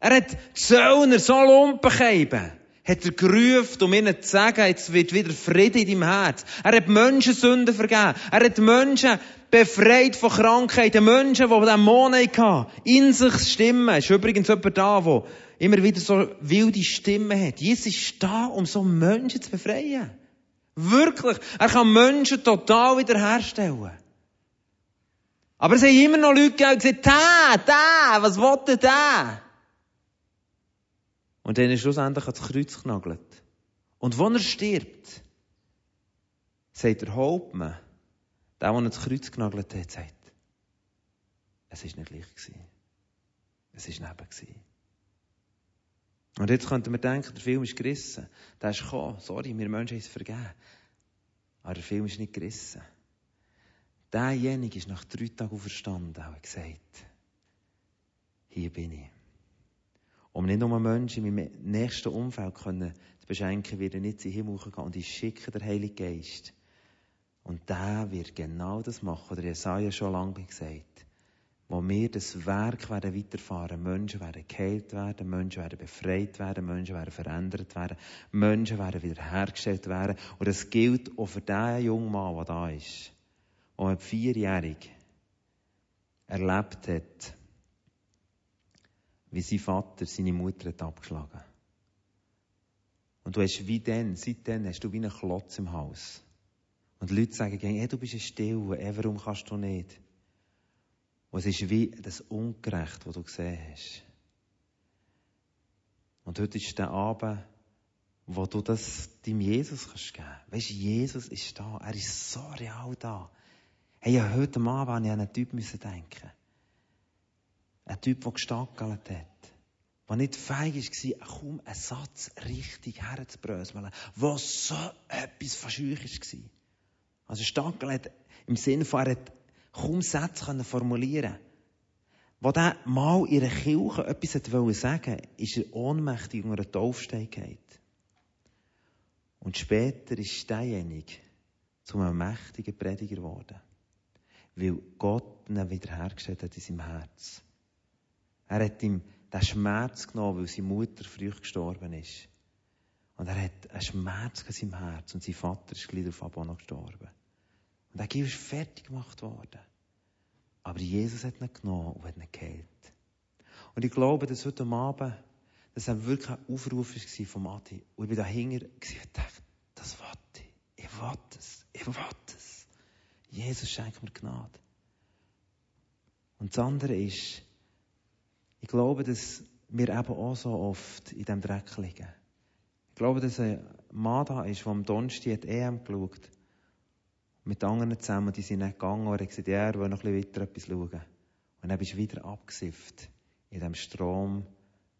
Er hat Zöllner so Lumpen gegeben. Hat er gerufen, um ihnen zu sagen, jetzt wird wieder Friede in deinem Herz. Er hat Menschen Sünden vergeben. Er hat Menschen befreit von Krankheiten. Menschen, die Dämonen hatten. In sich Stimmen. Ist übrigens jemand da, der immer wieder so wilde Stimmen hat. Jesus ist da, um so Menschen zu befreien. Wirklich. Er kann Menschen total wiederherstellen. Aber es haben immer noch Leute gegeben, die gesagt da, da, was denn da? Und dann ist schlussendlich ans Kreuz genagelt. Und wenn er stirbt, sagt der Hauptmann, der, der ans Kreuz genagelt hat, sagt, es war nicht gleich. Es war neben gewesen. Und jetzt könnten wir denken, der Film ist gerissen. Der ist gekommen. Sorry, wir Menschen haben es vergeben. Aber der Film ist nicht gerissen. Derjenige ist nach drei Tagen auferstanden und hat gesagt, hier bin ich. Um nicht nur Menschen in meinem nächsten Umfeld können beschenken, wird er nicht in den Himmel gehen und ich schicke den Heiligen Geist. Und der wird genau das machen, was Jesaja schon lange gesagt wo wir das Werk werden weiterfahren. Menschen werden geheilt werden, Menschen werden befreit werden, Menschen werden verändert werden, Menschen werden wiederhergestellt werden. Und das gilt auch für den jungen Mann, der da ist, der vierjährig erlebt hat, wie sein Vater seine Mutter hat abgeschlagen. Und du hast wie dann, seitdem hast du wie einen Klotz im Haus. Und Leute sagen, hey, du bist ein Still, hey, warum kannst du nicht? Und es ist wie das Ungerecht, was du gesehen hast. Und heute ist der Abend, wo du das deinem Jesus kannst geben. Weißt du, Jesus ist da. Er ist so real da. Hey, ja, heute Abend habe ich an einen Typ denken. Ein Typ, der gestackelt hat. Der nicht fähig war, kaum einen Satz richtig herzubröseln. Der so etwas verscheucht war. Also Stackel im Sinne von, er hat kaum Sätze formulieren Wo der mal in einer Kirche etwas sagen wollte, ist er ohnmächtig unter Taufstein gefallen. Und später ist derjenige zu einem mächtigen Prediger geworden. Weil Gott ihn wiederhergestellt hat in seinem Herz. Er hat ihm den Schmerz genommen, weil seine Mutter früh gestorben ist. Und er hat einen Schmerz in seinem Herz. Und sein Vater ist gleich auf noch gestorben. Und der Gil ist fertig gemacht worden. Aber Jesus hat ihn genommen und hat ihn geheilt. Und ich glaube, dass heute Abend, dass er wirklich ein Aufruf war von Adi. Und ich bin dahinter und dachte, das will ich. Ich will es. Ich will es. Jesus schenkt mir Gnade. Und das andere ist, ich glaube, dass wir eben auch so oft in diesem Dreck liegen. Ich glaube, dass ein Mann da ist, der am Donnerstag EM geschaut mit anderen zusammen, die sind nicht gegangen, und er hat er will noch ein bisschen weiter etwas schauen. Und dann bist du wieder abgesifft in dem Strom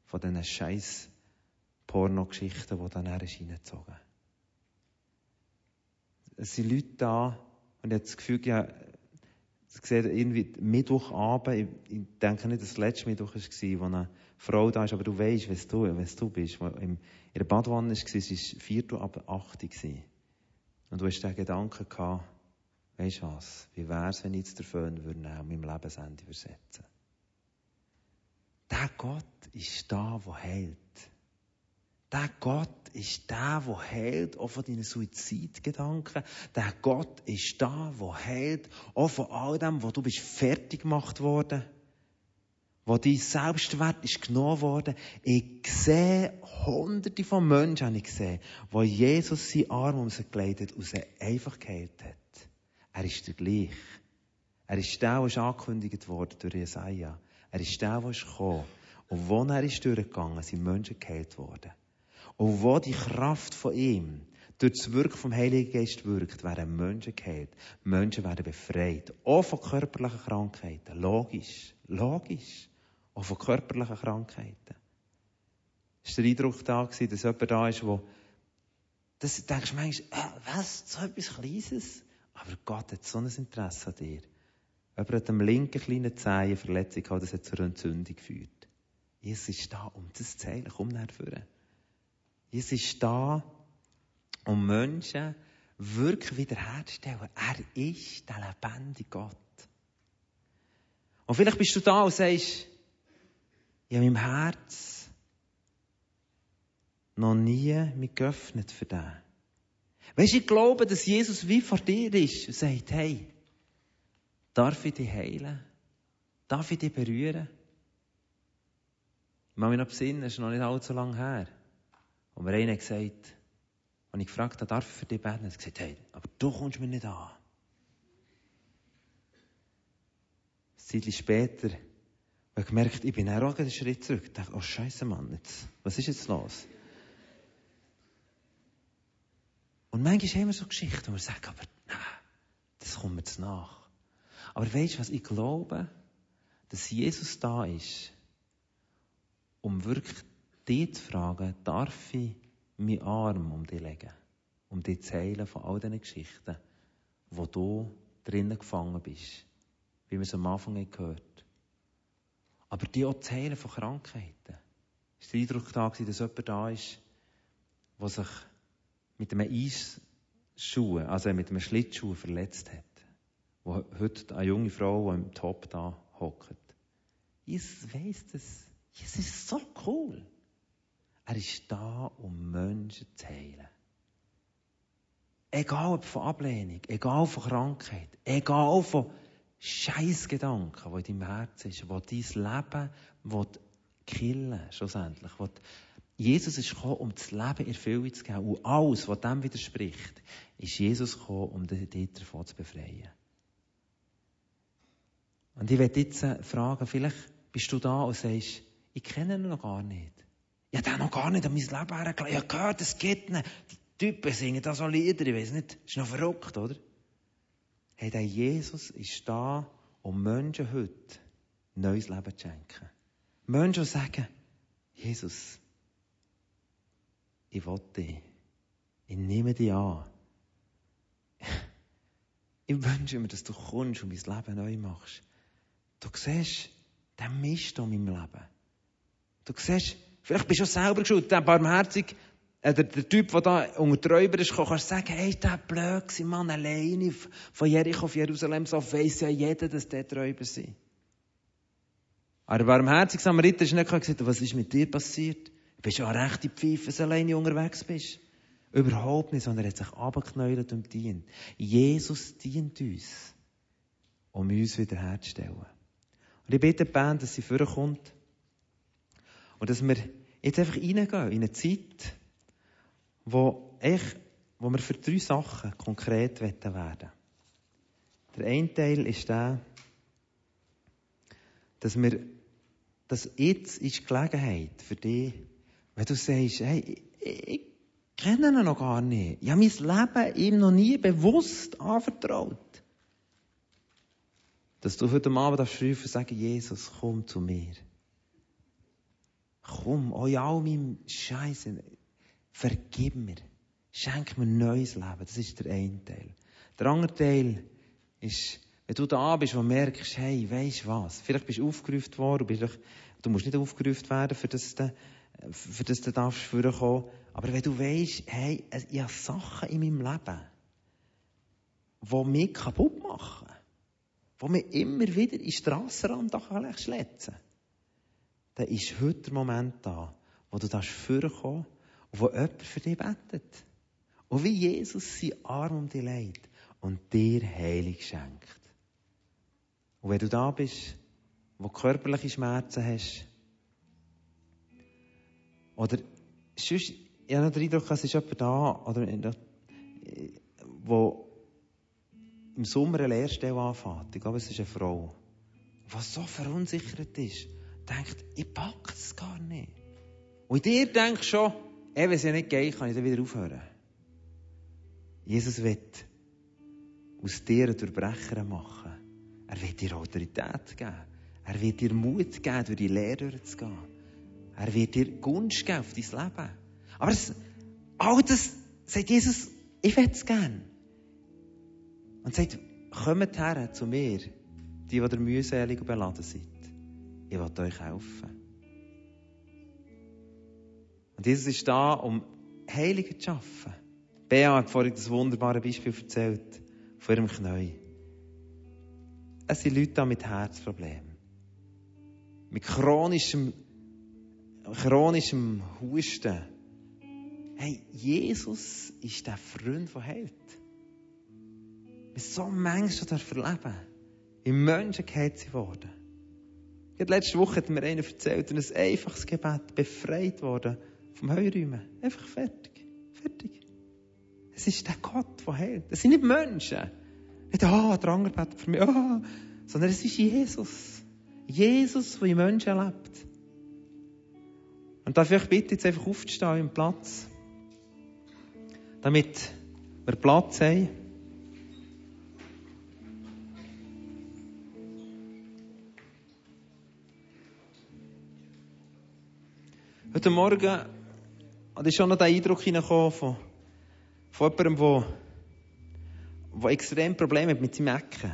von diesen scheiß Pornogeschichten, die dann reingezogen Es sind Leute da, und ich habe das Gefühl, ja, ich sehe irgendwie Mittwochabend, ich, ich denke nicht, dass das letzte Mittwoch war, wo eine Frau da ist, aber du weißt, was du, was du bist. Wo in der Badwanne war, es war vier ab acht. Und du hast den Gedanken gehabt, weisst du was, wie wär's, wenn ich jetzt den Föhn würde nehmen und meinem Lebensende übersetzen? Der Gott ist da, wo heilt. Der Gott ist der, wo heilt, auch von deinen Suizidgedanken. Der Gott ist da, wo heilt, auch von all dem, wo du bist fertig gemacht worden wo dein Selbstwert ist genommen worden. Ich sehe hunderte von Menschen, habe ich gesehen, wo Jesus seinen Arm um sie gelegt hat und sie einfach geheilt hat. Er ist der gleich. Er ist der, der ist angekündigt worden durch Jesaja. Er ist der, der ist gekommen. Und wo er ist durchgegangen, sind Menschen geheilt worden. Und wo die Kraft von ihm durch das Wirken vom Heiligen Geist wirkt, werden Menschen geheilt. Menschen werden befreit. Auch von körperlichen Krankheiten. Logisch. Logisch. Auch von körperlichen Krankheiten. War der Eindruck da, dass jemand da ist, wo, das denkst manchmal, äh, was, so etwas Kleines? Aber Gott hat so ein Interesse an dir. Jemand hat am linken kleinen Zehen Verletzung gehabt, das hat zur Entzündung geführt. Jesus ist da, um das zu heilen. Komm nach vorne. Jesus ist da, um Menschen wirklich wiederherzustellen. Er ist der lebendige Gott. Und vielleicht bist du da und sagst, Ich habe mein Herz noch nie mich geöffnet für den. Weißt du, ich glaube, dass Jesus wie vor dir ist und sagt, hey, darf ich dich heilen? Darf ich dich berühren? Ich muss mich noch besinnen, es ist noch nicht allzu lange her. Und mir einer gesagt, und ich gefragt habe, darf ich für dich beten? Er hat gesagt, hey, aber du kommst mir nicht an. Ein Zeit später habe ich gemerkt, ich bin auch einen Schritt zurück. Ich dachte, oh Scheiße, Mann, jetzt, was ist jetzt los? Und manchmal haben wir so Geschichten, wo wir sagen, aber nein, das kommt mir zu nach. Aber weißt du was, ich glaube, dass Jesus da ist, um wirklich dich zu fragen, darf ich meinen Arm um dich legen? Um dich zu heilen von all diesen Geschichten, wo du drinnen gefangen bist. Wie wir es am Anfang gehört Aber die auch zu heilen von Krankheiten. Es war der Eindruck da, dass jemand da ist, der sich mit einem Eisschuh, also mit einem Schlittschuh verletzt hat. Wo heute eine junge Frau, die im Top da hockt. Ich weiss das. Es ist so cool. Er ist da, um Menschen zu heilen. Egal ob von Ablehnung, egal von Krankheit, egal von Scheißgedanken, die in deinem Herzen ist, die dein Leben killen schlussendlich. Jesus ist gekommen, um das Leben Erfüllung zu geben. Und alles, was dem widerspricht, ist Jesus gekommen, um dich davon zu befreien. Und ich werde jetzt fragen, vielleicht bist du da und sagst, ich kenne ihn noch gar nicht. Ich habe den noch gar nicht an mein Leben hergelegt. Ich habe gehört, es geht nicht. Die Typen singen da so Lieder, ich weiß nicht. Ist noch verrückt, oder? Hey, der Jesus ist da, um Menschen heute neues Leben zu schenken. Menschen sagen, Jesus, ich will dich. Ich nehme dich an. Ich wünsche mir, dass du kommst und mein Leben neu machst. Du siehst den Mist in meinem Leben. Du siehst, vielleicht bist du auch selber schuld, der barmherzig, äh, der, der Typ, der da unter die Räuber ist, kannst du sagen, hey, der blöd Mann, alleine von Jericho auf Jerusalem, so weiss ja jeder, dass der die Räuber sind. Aber der barmherzige Samariter ist nicht gesagt, was ist mit dir passiert? Du bist ja eine rechte Pfeife, wenn du alleine unterwegs bist. Überhaupt nicht, sondern er hat sich abgeknäuelt und dient. Jesus dient uns, um uns wiederherzustellen. Und ich bitte die Band, dass sie vorkommt. Und dass wir jetzt einfach reingehen in eine Zeit, wo, ich, wo wir für drei Sachen konkret werden werden. Der eine Teil ist der, dass wir, dass jetzt ist die Gelegenheit für dich, wenn du sagst, hey, ich, ich kenne ihn noch gar nicht. Ich habe mein Leben ihm noch nie bewusst anvertraut. Dass du heute Abend rufen und sagen, Jesus, komm zu mir. Komm, oh ja, all meinem Scheiße, vergib mir. Schenk mir ein neues Leben. Das ist der eine Teil. Der andere Teil ist, wenn du da bist und merkst, hey, weisst was? Vielleicht bist du aufgerufen worden, bist, du musst nicht aufgerufen werden, für das du, für das du darfst vorkommen. Aber wenn du weisst, hey, ich habe Sachen in meinem Leben, die mich kaputt machen wo man immer wieder in den Strassenrand schletzen dann ist heute der Moment da, wo du das vorkommen und wo jemand für dich betet. Und wie Jesus seinen Arm um dich legt und dir Heilig schenkt. Und wenn du da bist, wo körperliche Schmerzen hast, oder sonst, ich habe noch den Eindruck, es ist jemand da, oder, wo im Sommer eine Lehrstelle anfängt, ich glaube, es ist eine Frau, was so verunsichert ist, denkt, ich packe es gar nicht. Und dir denkst schon, ey, wenn es ja nicht geht, kann ich dann wieder aufhören. Jesus wird aus dir einen Durchbrecher machen. Er wird dir Autorität geben. Er wird dir Mut geben, durch die Lehre zu gehen. Er wird dir Gunst geben auf dein Leben. Aber es, all das sagt Jesus, ich will es gerne. Und sagt, kommt her zu mir, die, die mühselig und beladen sind. Ich will euch helfen. Und Jesus ist da, um Heiliger zu schaffen. Bea hat vorhin das wunderbare Beispiel erzählt von ihrem Knie. Es sind Leute da mit Herzproblemen. Mit chronischem chronischem Husten. Hey, Jesus ist der Freund, der hält. Wir so Menschen erleben. Im Menschen geht sie worden. Letzte Woche hat mir einer erzählt, und ein einfaches Gebet befreit worden vom Heuräumen. Einfach fertig. Fertig. Es ist der Gott, der hält. Es sind nicht Menschen. Nicht, ah, oh, der andere betet für mich, ah, oh, sondern es ist Jesus. Jesus, der in Menschen lebt. Und darf ich bitte jetzt einfach aufzustehen im Platz, damit wir Platz haben. Heute Morgen hatte ich schon noch den Eindruck hineingekommen von, von jemandem, der, der extrem Probleme hat mit seinem Ecken.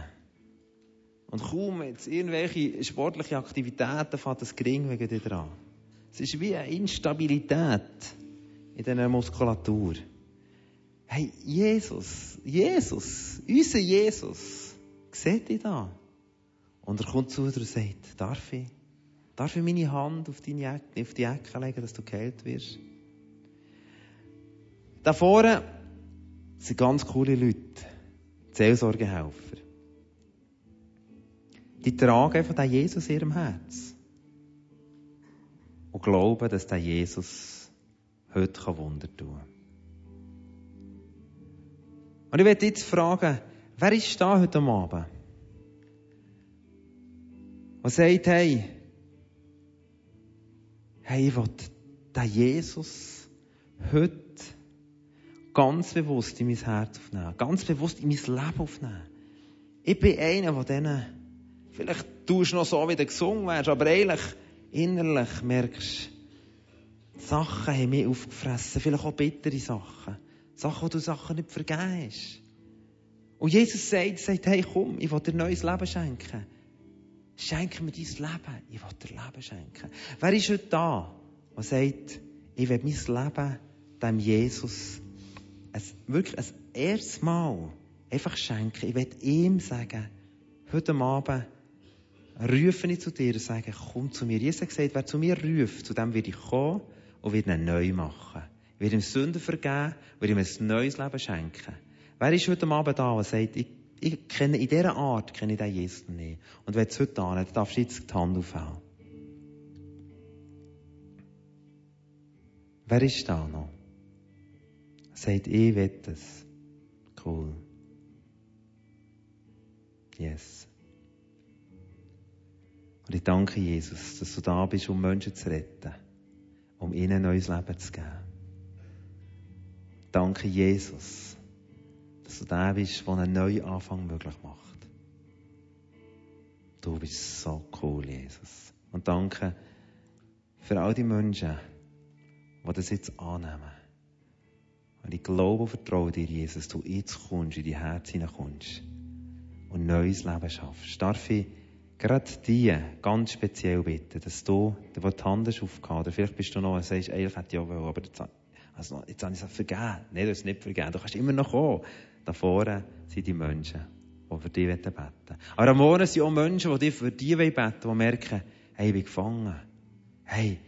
Und kaum jetzt irgendwelche sportliche Aktivitäten fängt das gering wegen dir dran. Es ist wie eine Instabilität in dieser Muskulatur. Hey, Jesus, Jesus, unser Jesus, sieht dich da. Und er kommt zu dir und sagt, darf ich? Darf ich meine Hand auf, deine auf die Ecke legen, dass du geheilt wirst? Da vorne sind ganz coole Leute. Seelsorgehelfer. Die tragen einfach den Jesus in ihrem Herz. Und glauben, dass der Jesus heute Wunder tun kann. Und ich werde jetzt fragen, wer ist da heute Abend? Und sagt, hey, hey, ich will den Jesus heute ganz bewusst in mein Herz aufnehmen, ganz bewusst in mein Leben aufnehmen. Ich bin einer von denen, vielleicht tust du noch so, wie du gesungen wärst, aber eigentlich innerlich merkst, Sachen haben mich aufgefressen, vielleicht auch bittere Sachen. Sachen, wo du Sachen nicht vergehst. Und Jesus sagt, sagt, hey, komm, ich will dir ein neues Leben schenken. Schenke mir dein Leben. Ich will dir Leben schenken. Wer ist heute da, der sagt, ich will mein Leben dem Jesus ein, wirklich ein erstes Mal einfach schenken. Ich will ihm sagen, heute Abend rufe ich zu dir und sage, komm zu mir. Jesus hat gesagt, wer zu mir ruft, zu dem werde ich kommen und werde ihn neu machen. Ich werde ihm Sünden vergeben, werde ihm ein neues Leben schenken. Wer ist heute Abend da und sagt, ich ich kenne, in dieser Art kenne ich den Jesus nicht. Und wenn es heute an, dann darfst du jetzt die Hand aufhören. Wer ist da noch? Sagt, ich will es. Cool. Yes. Und ich danke Jesus, dass du da bist, um Menschen zu retten, um ihnen ein neues Leben zu geben. Danke Jesus dass du der bist, der einen neuen Anfang möglich macht. Du bist so cool, Jesus. Und danke für all die Menschen, die das jetzt annehmen. Und ich glaube und vertraue dir, Jesus, du jetzt kommst, in die Herz hineinkommst und neues Leben schaffst. Darf ich gerade die ganz speziell bitten, dass du, der die Hand hast aufgehauen, oder vielleicht bist du noch und sagst, eigentlich hätte ich ja wollen, aber jetzt, also, jetzt habe ich es vergeben. Nein, du hast es nicht vergeben. Du kannst immer noch kommen. Da vorne sind die Menschen, die für dich beten wollen. Aber da vorne sind auch Menschen, die für dich beten die merken, hey, ich bin gefangen. Hey,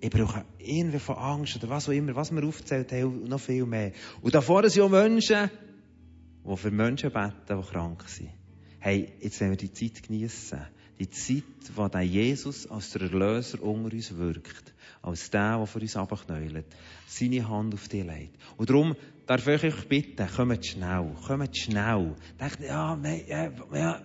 ich brauche irgendwie von Angst oder was auch immer, was wir aufzählt haben, und noch viel mehr. Und da vorne sind auch Menschen, die für Menschen beten, die krank sind. Hey, jetzt wollen wir die Zeit genießen. Die Zeit, wo der Jesus als der Erlöser unter uns wirkt. Als der, der für uns abknäuelt. Seine Hand auf dich legt. Und darum darf ich euch bitten, kommt schnell, kommt schnell. Denkt, ja, ja, ja,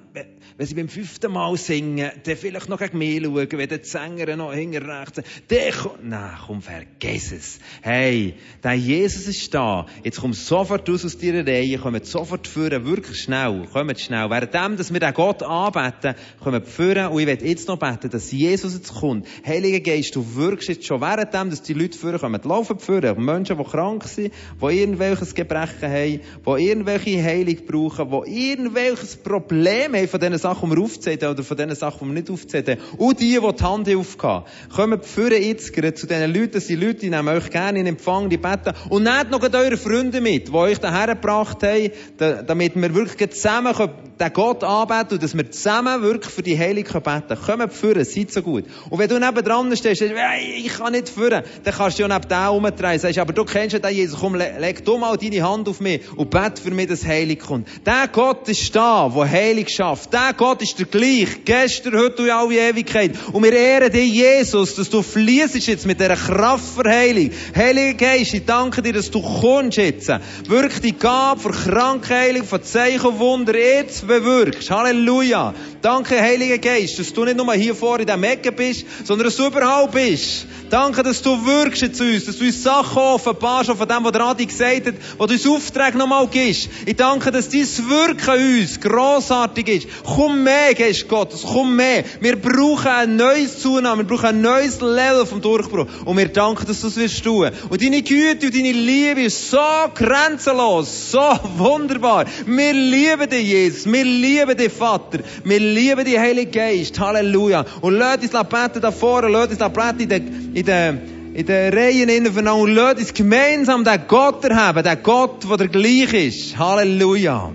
wenn sie beim fünften Mal singen, dann vielleicht noch gegen mich schauen, wenn die Sänger noch hinter rechts sind. Dann nein, komm, vergiss es. Hey, der Jesus ist da. Jetzt komm sofort raus aus deiner Reihe, kommt sofort führen, wirklich schnell, kommt schnell. Währenddem, dass wir den Gott anbeten, kommt führen und ich werde jetzt noch beten, dass Jesus jetzt kommt. Heiliger Geist, du wirkst jetzt schon währenddem, dass die Leute führen kommen, laufen führen. Menschen, die krank sind, die irgendwelches Gebrechen haben, die irgendwelche Heilung brauchen, die irgendwelches Problem haben, von diesen Sachen, die wir aufzählt haben, oder von diesen Sachen, die wir nicht aufzählt haben. Und die, die die Hand aufgehauen kommt führen jetzt gerade zu diesen Leuten, das sind Leute, die nehmen euch gerne in Empfang, die beten. Und nehmt noch eure Freunde mit, die euch daher gebracht haben, damit wir wirklich zusammen den Gott anbeten und dass wir zusammen wirklich für die Heilung beten können. Kommt führen, seid so gut. Und wenn du neben dran stehst, sagst, ich kann nicht führen, dann kannst du ja neben dem umdrehen. Sagst, aber du kennst ja den Jesus, komm, leg du mal deine Hand auf mich und bete für mich, dass Heilung kommt. Der Gott ist da, der Heilung schafft. Der Gott ist der gleich, gestern, heute und alle Ewigkeit. Und wir ehren dich, Jesus, dass du fließt jetzt mit dieser Kraft für Heilung. Heiliger Geist, ich danke dir, dass du kommst jetzt. Wirklich die Gabe für Krankheilung, für Zeichen und Wunder jetzt bewirkst. Halleluja. Danke, Heiliger Geist, dass du nicht nur hier vor in diesem Ecke bist, sondern dass du überhaupt bist. Danke, dass du wirkst zu uns, dass du uns Sachen offenbarst, von dem, was der Adi gesagt hat, was du uns Auftrag nochmal gibst. Ich danke, dass dein Wirken uns grossartig ist. Komm mehr, Geist Gottes, komm mehr. Wir brauchen ein neues Zunahme, wir brauchen ein neues Level vom Durchbruch. Und wir danken, dass du es wirst tun. Und deine Güte und deine Liebe ist so grenzenlos, so wunderbar. Wir lieben dich, Jesus. Wir lieben dich, Vater. Wir lieben dich, Heiliger Geist. Halleluja. Und lass uns beten vorne, lass uns beten in den in den, in den Reihen innen und lasst uns gemeinsam den Gott erheben, den Gott, der der gleich ist. Halleluja.